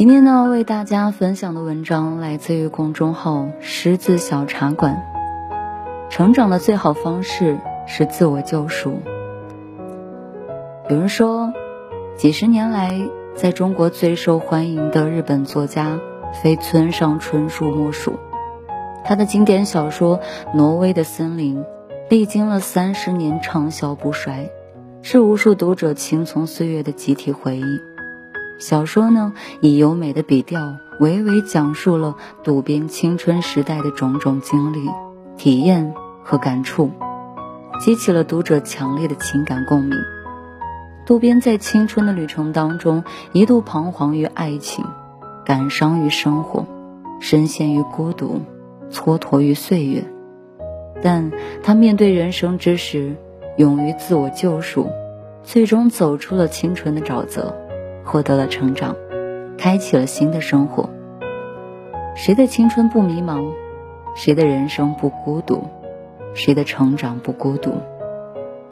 今天呢，为大家分享的文章来自于公众号“狮子小茶馆”。成长的最好方式是自我救赎。有人说，几十年来，在中国最受欢迎的日本作家非村上春树莫属。他的经典小说《挪威的森林》历经了三十年畅销不衰，是无数读者青葱岁月的集体回忆。小说呢，以优美的笔调，娓娓讲述了渡边青春时代的种种经历、体验和感触，激起了读者强烈的情感共鸣。渡边在青春的旅程当中，一度彷徨于爱情，感伤于生活，深陷于孤独，蹉跎于岁月。但他面对人生之时，勇于自我救赎，最终走出了青春的沼泽。获得了成长，开启了新的生活。谁的青春不迷茫？谁的人生不孤独？谁的成长不孤独？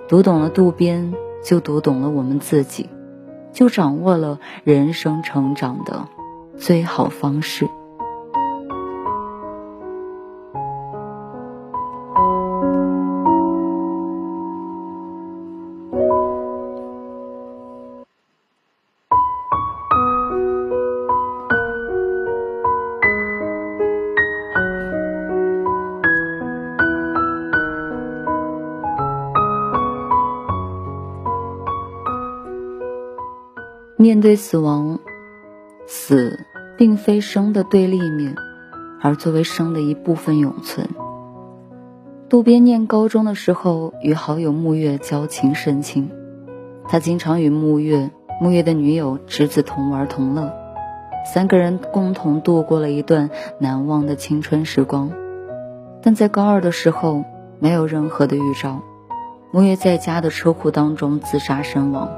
读懂了渡边，就读懂了我们自己，就掌握了人生成长的最好方式。面对死亡，死并非生的对立面，而作为生的一部分永存。渡边念高中的时候，与好友木月交情甚亲，他经常与木月、木月的女友直子同玩同乐，三个人共同度过了一段难忘的青春时光。但在高二的时候，没有任何的预兆，木月在家的车库当中自杀身亡。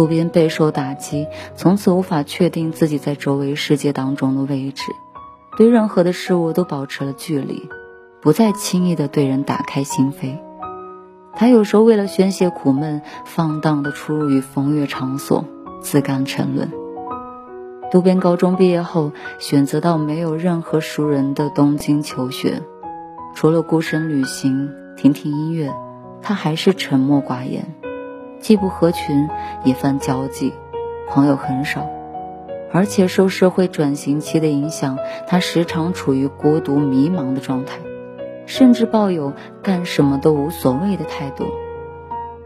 渡边备受打击，从此无法确定自己在周围世界当中的位置，对任何的事物都保持了距离，不再轻易的对人打开心扉。他有时候为了宣泄苦闷，放荡的出入于风月场所，自甘沉沦。渡边高中毕业后，选择到没有任何熟人的东京求学，除了孤身旅行、听听音乐，他还是沉默寡言。既不合群，也犯交际，朋友很少，而且受社会转型期的影响，他时常处于孤独迷茫的状态，甚至抱有干什么都无所谓的态度。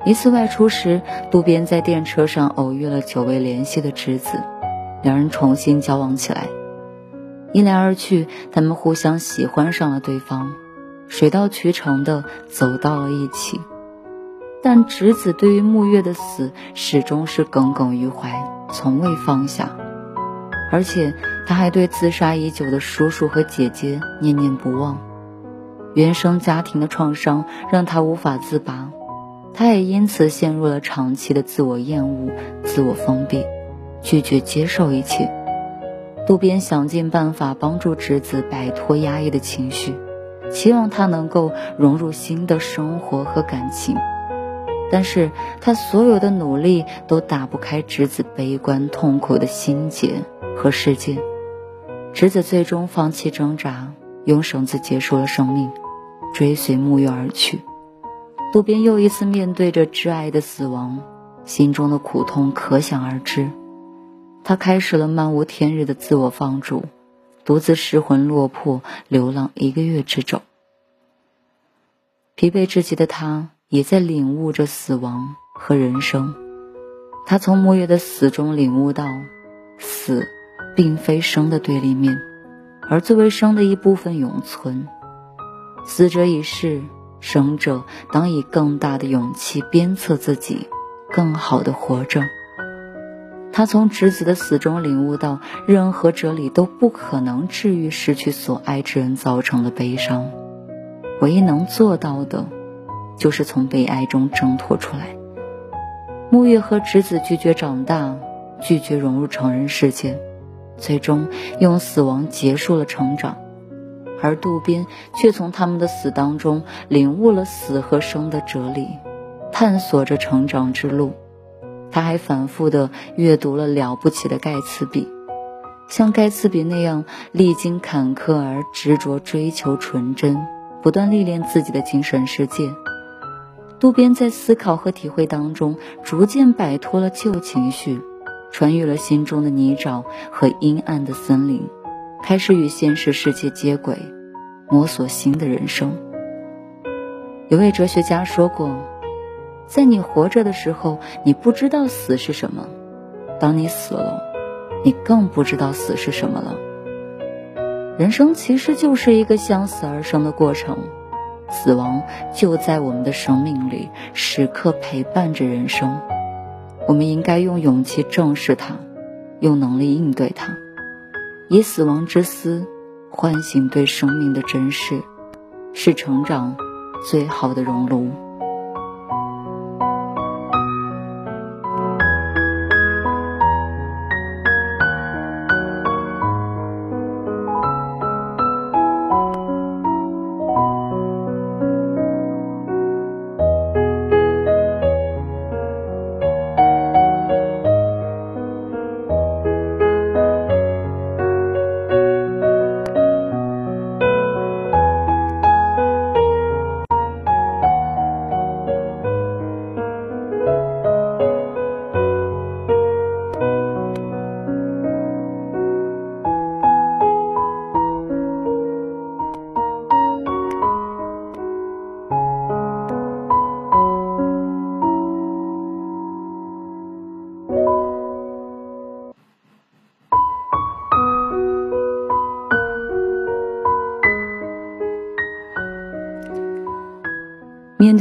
一次外出时，渡边在电车上偶遇了久未联系的侄子，两人重新交往起来。一来二去，他们互相喜欢上了对方，水到渠成的走到了一起。但侄子对于木月的死始终是耿耿于怀，从未放下，而且他还对自杀已久的叔叔和姐姐念念不忘。原生家庭的创伤让他无法自拔，他也因此陷入了长期的自我厌恶、自我封闭，拒绝接受一切。渡边想尽办法帮助侄子摆脱压抑的情绪，希望他能够融入新的生活和感情。但是他所有的努力都打不开侄子悲观痛苦的心结和世界，侄子最终放弃挣扎，用绳子结束了生命，追随木月而去。渡边又一次面对着挚爱的死亡，心中的苦痛可想而知。他开始了漫无天日的自我放逐，独自失魂落魄流浪一个月之久。疲惫至极的他。也在领悟着死亡和人生。他从木月的死中领悟到，死并非生的对立面，而作为生的一部分永存。死者已逝，生者当以更大的勇气鞭策自己，更好的活着。他从侄子的死中领悟到，任何哲理都不可能治愈失去所爱之人造成的悲伤，唯一能做到的，就是从悲哀中挣脱出来。沐月和侄子拒绝长大，拒绝融入成人世界，最终用死亡结束了成长，而渡边却从他们的死当中领悟了死和生的哲理，探索着成长之路。他还反复地阅读了了不起的盖茨比，像盖茨比那样历经坎坷而执着追求纯真，不断历练自己的精神世界。渡边在思考和体会当中，逐渐摆脱了旧情绪，穿越了心中的泥沼和阴暗的森林，开始与现实世界接轨，摸索新的人生。有位哲学家说过。在你活着的时候，你不知道死是什么；当你死了，你更不知道死是什么了。人生其实就是一个向死而生的过程，死亡就在我们的生命里，时刻陪伴着人生。我们应该用勇气正视它，用能力应对它，以死亡之思唤醒对生命的珍视，是成长最好的熔炉。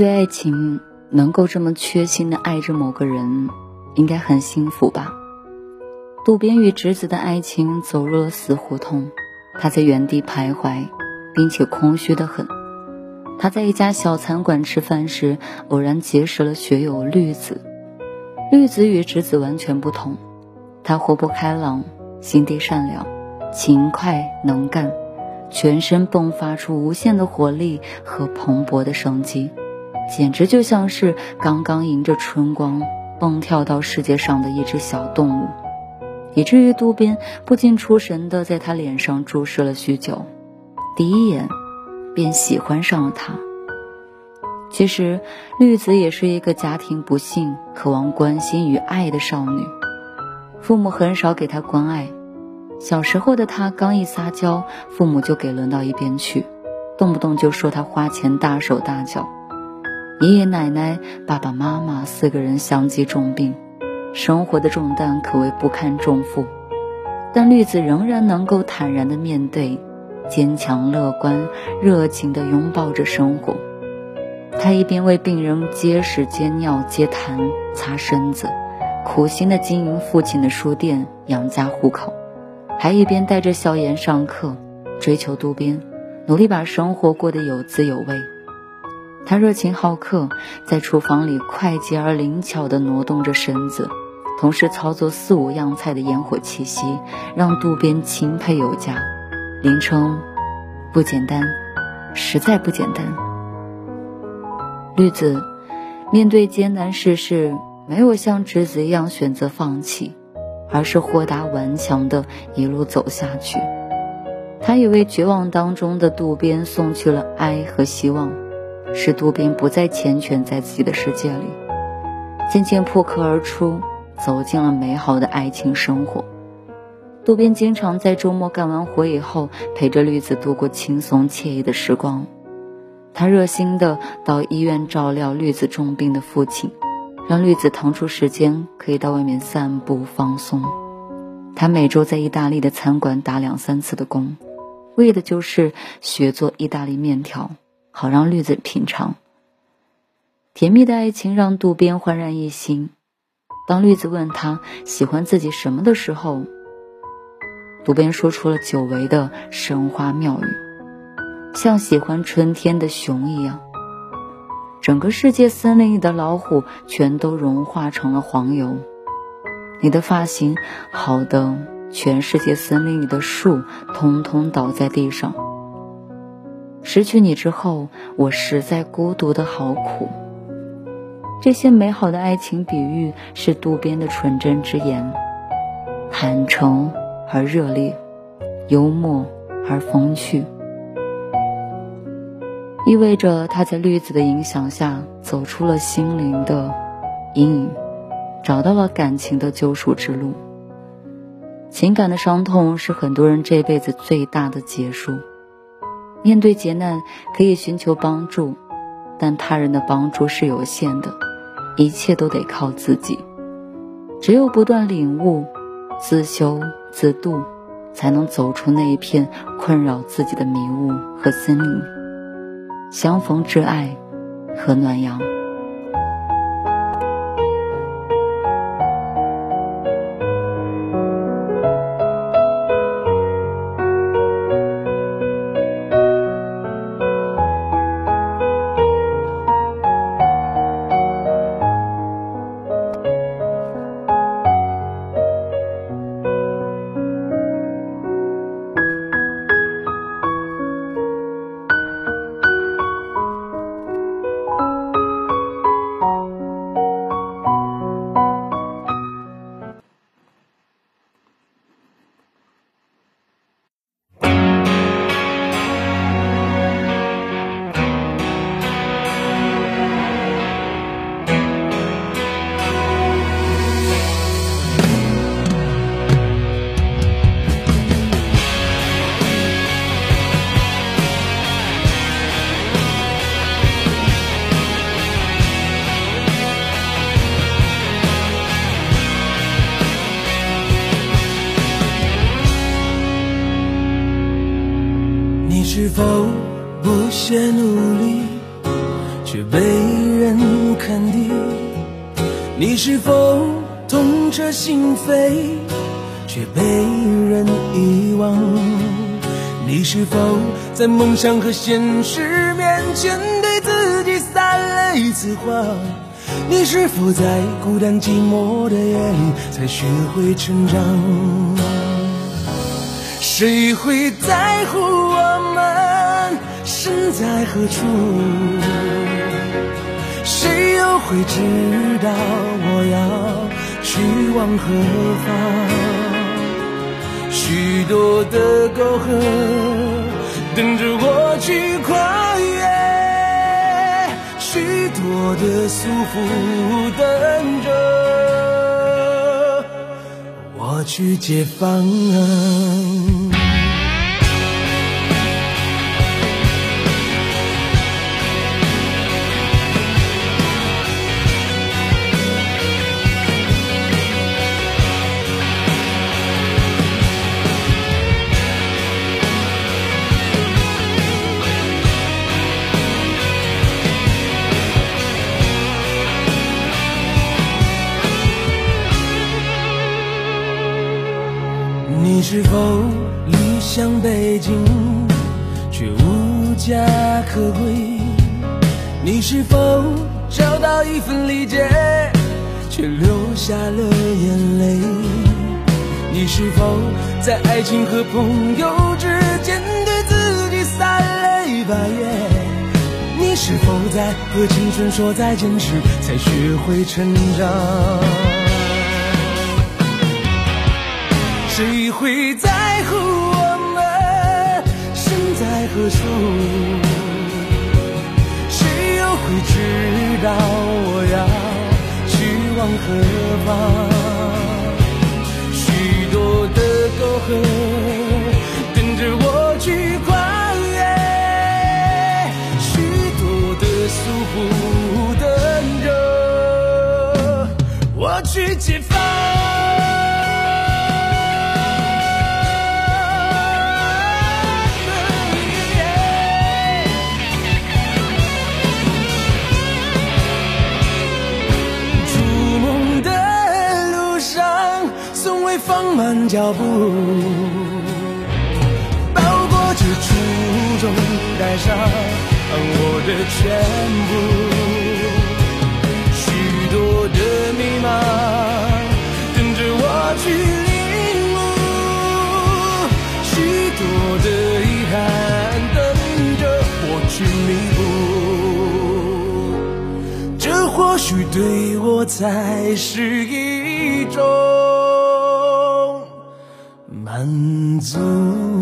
对爱情，能够这么缺心的爱着某个人，应该很幸福吧？渡边与侄子的爱情走入了死胡同，他在原地徘徊，并且空虚的很。他在一家小餐馆吃饭时，偶然结识了学友绿子。绿子与侄子完全不同，他活泼开朗，心地善良，勤快能干，全身迸发出无限的活力和蓬勃的生机。简直就像是刚刚迎着春光蹦跳到世界上的一只小动物，以至于渡边不禁出神地在他脸上注视了许久，第一眼便喜欢上了他。其实绿子也是一个家庭不幸、渴望关心与爱的少女，父母很少给她关爱，小时候的她刚一撒娇，父母就给轮到一边去，动不动就说她花钱大手大脚。爷爷奶奶、爸爸妈妈四个人相继重病，生活的重担可谓不堪重负。但绿子仍然能够坦然的面对，坚强乐观、热情的拥抱着生活。他一边为病人接屎、接尿、接痰、擦身子，苦心的经营父亲的书店，养家糊口，还一边带着笑颜上课，追求渡边，努力把生活过得有滋有味。他热情好客，在厨房里快捷而灵巧地挪动着身子，同时操作四五样菜的烟火气息，让渡边钦佩有加，林称不简单，实在不简单。绿子面对艰难世事，没有像侄子一样选择放弃，而是豁达顽强地一路走下去。他也为绝望当中的渡边送去了爱和希望。使渡边不再缱绻在自己的世界里，渐渐破壳而出，走进了美好的爱情生活。渡边经常在周末干完活以后，陪着绿子度过轻松惬意的时光。他热心的到医院照料绿子重病的父亲，让绿子腾出时间可以到外面散步放松。他每周在意大利的餐馆打两三次的工，为的就是学做意大利面条，好让绿子品尝。甜蜜的爱情让渡边焕然一新。当绿子问他喜欢自己什么的时候，渡边说出了久违的神话妙语，像喜欢春天的熊一样。整个世界森林里的老虎全都融化成了黄油。你的发型好的，全世界森林里的树通通倒在地上。失去你之后，我实在孤独的好苦。这些美好的爱情比喻是渡边的纯真之言，坦诚而热烈，幽默而风趣，意味着他在绿子的影响下走出了心灵的阴影，找到了感情的救赎之路。情感的伤痛是很多人这辈子最大的结束。面对劫难，可以寻求帮助，但他人的帮助是有限的。一切都得靠自己，只有不断领悟、自修自度，才能走出那一片困扰自己的迷雾和森林。相逢之爱和暖阳。却被人看低？你是否痛彻心扉，却被人遗忘？你是否在梦想和现实面前对自己撒了一次谎？你是否在孤单寂寞的夜里才学会成长？谁会在乎我们身在何处？会知道我要去往何方？许多的沟壑等着我去跨越，许多的束缚等着我去解放。分理解却流下了眼泪？你是否在爱情和朋友之间对自己撒了一把盐？你是否在和青春说再见时才学会成长？谁会在乎我们身在何处？你知道我要去往何方？放慢脚步，包裹着初衷，带上我的全部。许多的迷茫，等着我去领悟；许多的遗憾，等着我去弥补。这或许对我才是一种。满足。